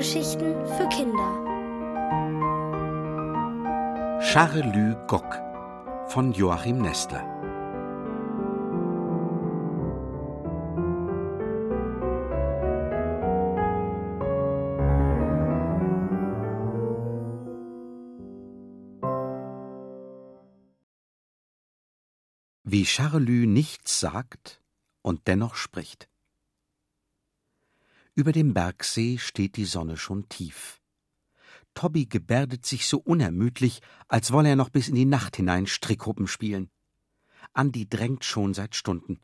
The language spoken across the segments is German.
Hörgeschichten für Kinder. Charelü Gock von Joachim Nestler. Wie Charelü nichts sagt und dennoch spricht. Über dem Bergsee steht die Sonne schon tief. Tobby gebärdet sich so unermüdlich, als wolle er noch bis in die Nacht hinein Strickhuppen spielen. Andi drängt schon seit Stunden.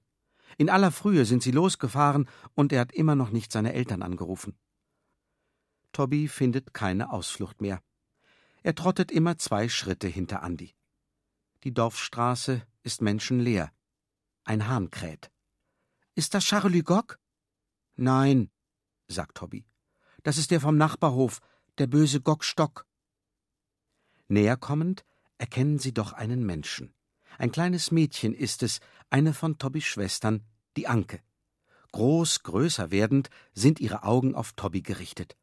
In aller Frühe sind sie losgefahren und er hat immer noch nicht seine Eltern angerufen. Tobby findet keine Ausflucht mehr. Er trottet immer zwei Schritte hinter Andi. Die Dorfstraße ist menschenleer. Ein Hahn kräht. Ist das Charlie Gock? Nein, sagt Tobby. Das ist der vom Nachbarhof, der böse Gockstock. Näher kommend erkennen sie doch einen Menschen. Ein kleines Mädchen ist es, eine von Tobbys Schwestern, die Anke. Groß, größer werdend, sind ihre Augen auf Tobby gerichtet.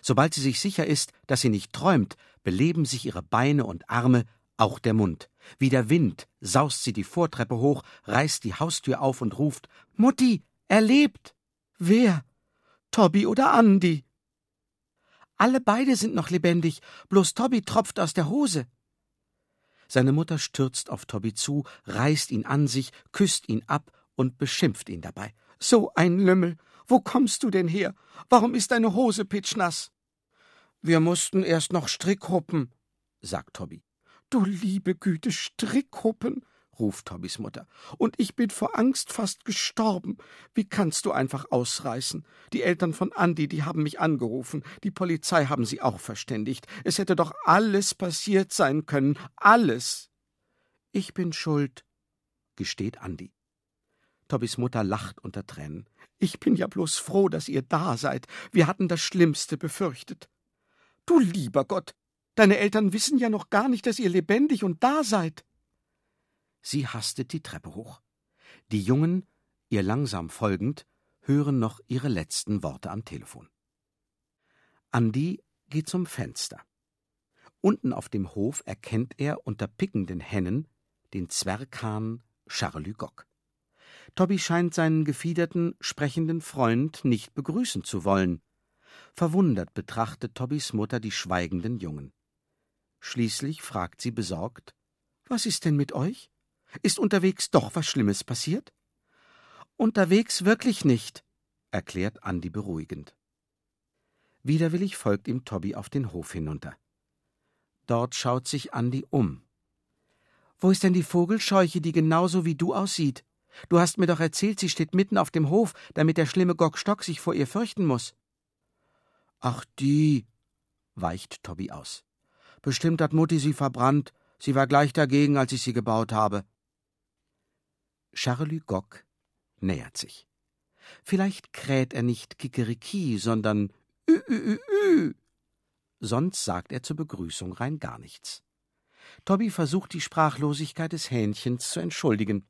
Sobald sie sich sicher ist, dass sie nicht träumt, beleben sich ihre Beine und Arme, auch der Mund. Wie der Wind saust sie die Vortreppe hoch, reißt die Haustür auf und ruft Mutti, er lebt. Wer? Tobby oder Andi? Alle beide sind noch lebendig, bloß Tobby tropft aus der Hose. Seine Mutter stürzt auf Tobby zu, reißt ihn an sich, küsst ihn ab und beschimpft ihn dabei. So ein Lümmel! Wo kommst du denn her? Warum ist deine Hose pitschnass? Wir mussten erst noch Strickhuppen, sagt Tobby. Du liebe Güte, Strickhuppen, ruft Tobbys Mutter. Und ich bin vor Angst fast gestorben. Wie kannst du einfach ausreißen? Die Eltern von Andi, die haben mich angerufen. Die Polizei haben sie auch verständigt. Es hätte doch alles passiert sein können. Alles. Ich bin schuld, gesteht Andi. Tobbys Mutter lacht unter Tränen. Ich bin ja bloß froh, dass ihr da seid. Wir hatten das Schlimmste befürchtet. Du lieber Gott, deine Eltern wissen ja noch gar nicht, dass ihr lebendig und da seid. Sie hastet die Treppe hoch. Die Jungen, ihr langsam folgend, hören noch ihre letzten Worte am Telefon. Andi geht zum Fenster. Unten auf dem Hof erkennt er unter pickenden Hennen den Zwerghahn Charlie Gock. Tobby scheint seinen gefiederten, sprechenden Freund nicht begrüßen zu wollen. Verwundert betrachtet Tobbys Mutter die schweigenden Jungen. Schließlich fragt sie besorgt: Was ist denn mit euch? Ist unterwegs doch was Schlimmes passiert? Unterwegs wirklich nicht, erklärt Andi beruhigend. Widerwillig folgt ihm Tobby auf den Hof hinunter. Dort schaut sich Andi um. Wo ist denn die Vogelscheuche, die genauso wie du aussieht? Du hast mir doch erzählt, sie steht mitten auf dem Hof, damit der schlimme Gockstock sich vor ihr fürchten muss. Ach, die, weicht Tobby aus. Bestimmt hat Mutti sie verbrannt. Sie war gleich dagegen, als ich sie gebaut habe. Charlie Gock nähert sich. Vielleicht kräht er nicht Kikeriki, sondern Ü, Ü, Ü, Ü. Sonst sagt er zur Begrüßung rein gar nichts. Tobby versucht die Sprachlosigkeit des Hähnchens zu entschuldigen.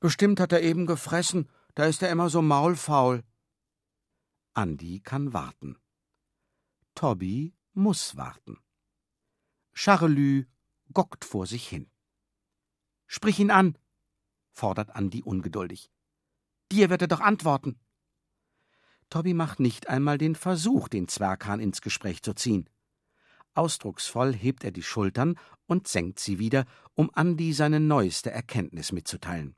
Bestimmt hat er eben gefressen, da ist er immer so maulfaul. Andi kann warten. Tobby muss warten. Charlü gockt vor sich hin. Sprich ihn an, fordert Andi ungeduldig. Dir wird er doch antworten. Tobby macht nicht einmal den Versuch, den Zwerghahn ins Gespräch zu ziehen. Ausdrucksvoll hebt er die Schultern und senkt sie wieder, um Andi seine neueste Erkenntnis mitzuteilen.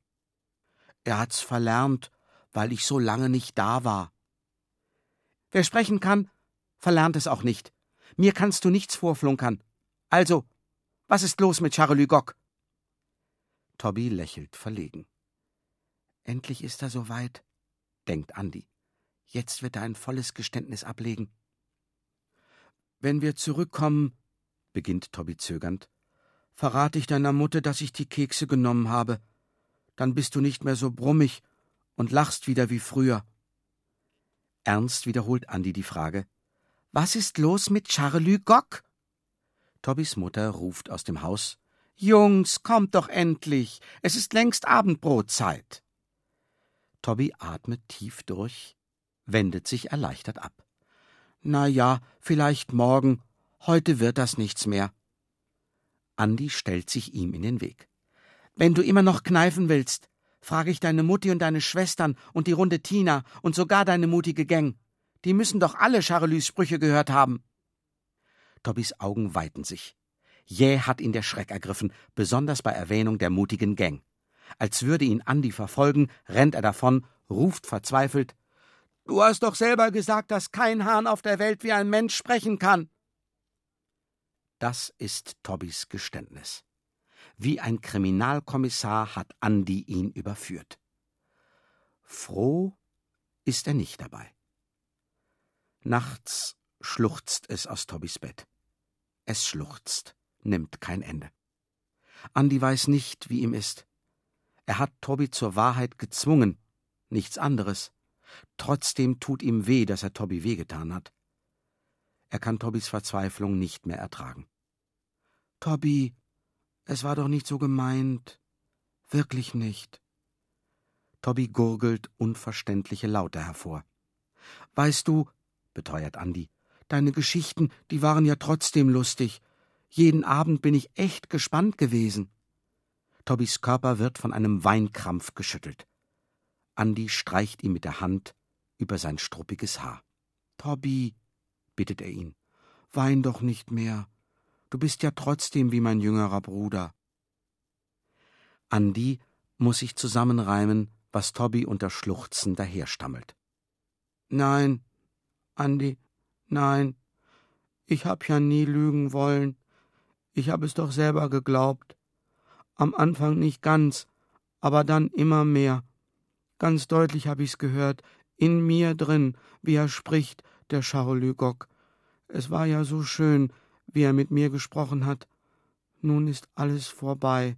Er hat's verlernt, weil ich so lange nicht da war. Wer sprechen kann, verlernt es auch nicht. Mir kannst du nichts vorflunkern. Also, was ist los mit Charlie Gock? Tobby lächelt verlegen. Endlich ist er so weit, denkt Andi. Jetzt wird er ein volles Geständnis ablegen. Wenn wir zurückkommen, beginnt Tobby zögernd, verrate ich deiner Mutter, dass ich die Kekse genommen habe. Dann bist du nicht mehr so brummig und lachst wieder wie früher. Ernst wiederholt Andi die Frage. Was ist los mit Charlie Gock? Tobbys Mutter ruft aus dem Haus. Jungs, kommt doch endlich. Es ist längst Abendbrotzeit. Tobby atmet tief durch, wendet sich erleichtert ab. Na ja, vielleicht morgen. Heute wird das nichts mehr. Andi stellt sich ihm in den Weg. Wenn du immer noch kneifen willst, frage ich deine Mutti und deine Schwestern und die runde Tina und sogar deine mutige Gang. Die müssen doch alle Charelus Sprüche gehört haben. Tobbys Augen weiten sich. Jäh hat ihn der Schreck ergriffen, besonders bei Erwähnung der mutigen Gang. Als würde ihn Andi verfolgen, rennt er davon, ruft verzweifelt Du hast doch selber gesagt, dass kein Hahn auf der Welt wie ein Mensch sprechen kann. Das ist Tobbys Geständnis. Wie ein Kriminalkommissar hat Andi ihn überführt. Froh ist er nicht dabei. Nachts schluchzt es aus Tobbys Bett. Es schluchzt, nimmt kein Ende. Andi weiß nicht, wie ihm ist. Er hat Tobby zur Wahrheit gezwungen, nichts anderes. Trotzdem tut ihm weh, dass er Tobby wehgetan hat. Er kann Tobbys Verzweiflung nicht mehr ertragen. Tobby, es war doch nicht so gemeint. Wirklich nicht. Tobby gurgelt unverständliche Laute hervor. Weißt du, beteuert Andi, deine Geschichten, die waren ja trotzdem lustig. Jeden Abend bin ich echt gespannt gewesen. Tobbys Körper wird von einem Weinkrampf geschüttelt. Andi streicht ihm mit der Hand über sein struppiges Haar. Tobby, bittet er ihn, wein doch nicht mehr. Du bist ja trotzdem wie mein jüngerer Bruder. Andi muss sich zusammenreimen, was Tobby unter Schluchzen daherstammelt. Nein, Andi, nein, ich hab ja nie lügen wollen. Ich hab es doch selber geglaubt. Am Anfang nicht ganz, aber dann immer mehr. Ganz deutlich hab ich's gehört, in mir drin, wie er spricht, der Charles Gog. Es war ja so schön, wie er mit mir gesprochen hat. Nun ist alles vorbei.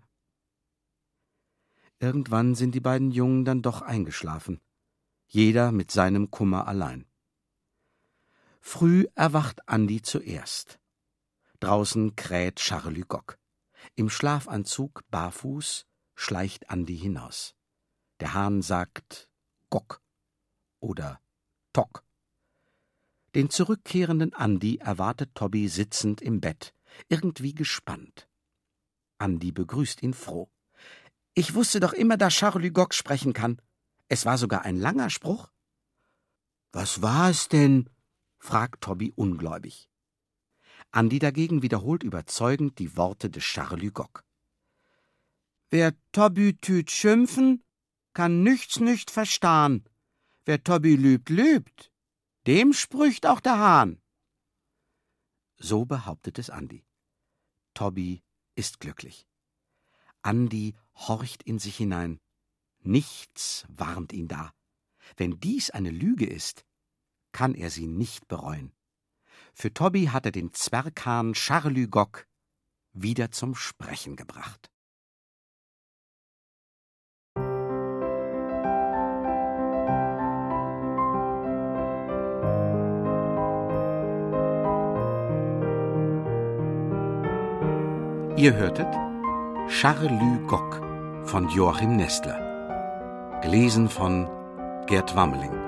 Irgendwann sind die beiden Jungen dann doch eingeschlafen, jeder mit seinem Kummer allein. Früh erwacht Andi zuerst. Draußen kräht Charlie Gog. Im Schlafanzug, barfuß, schleicht Andi hinaus. Der Hahn sagt Gock oder Tock. Den zurückkehrenden Andi erwartet Tobby sitzend im Bett, irgendwie gespannt. Andi begrüßt ihn froh. Ich wusste doch immer, dass Charlie Gock sprechen kann. Es war sogar ein langer Spruch. Was war es denn? fragt Tobby ungläubig. Andi dagegen wiederholt überzeugend die Worte des Charlie Gock. Wer Tobby tüt schimpfen, kann nichts nicht verstahn. Wer Tobby lübt, lübt. Dem sprücht auch der Hahn. So behauptet es Andi. Tobby ist glücklich. Andi horcht in sich hinein. Nichts warnt ihn da. Wenn dies eine Lüge ist, kann er sie nicht bereuen. Für Tobby hat er den Zwerghahn Charlü Gock wieder zum Sprechen gebracht. Ihr hörtet Charlü Gock von Joachim Nestler. Gelesen von Gerd Wammeling.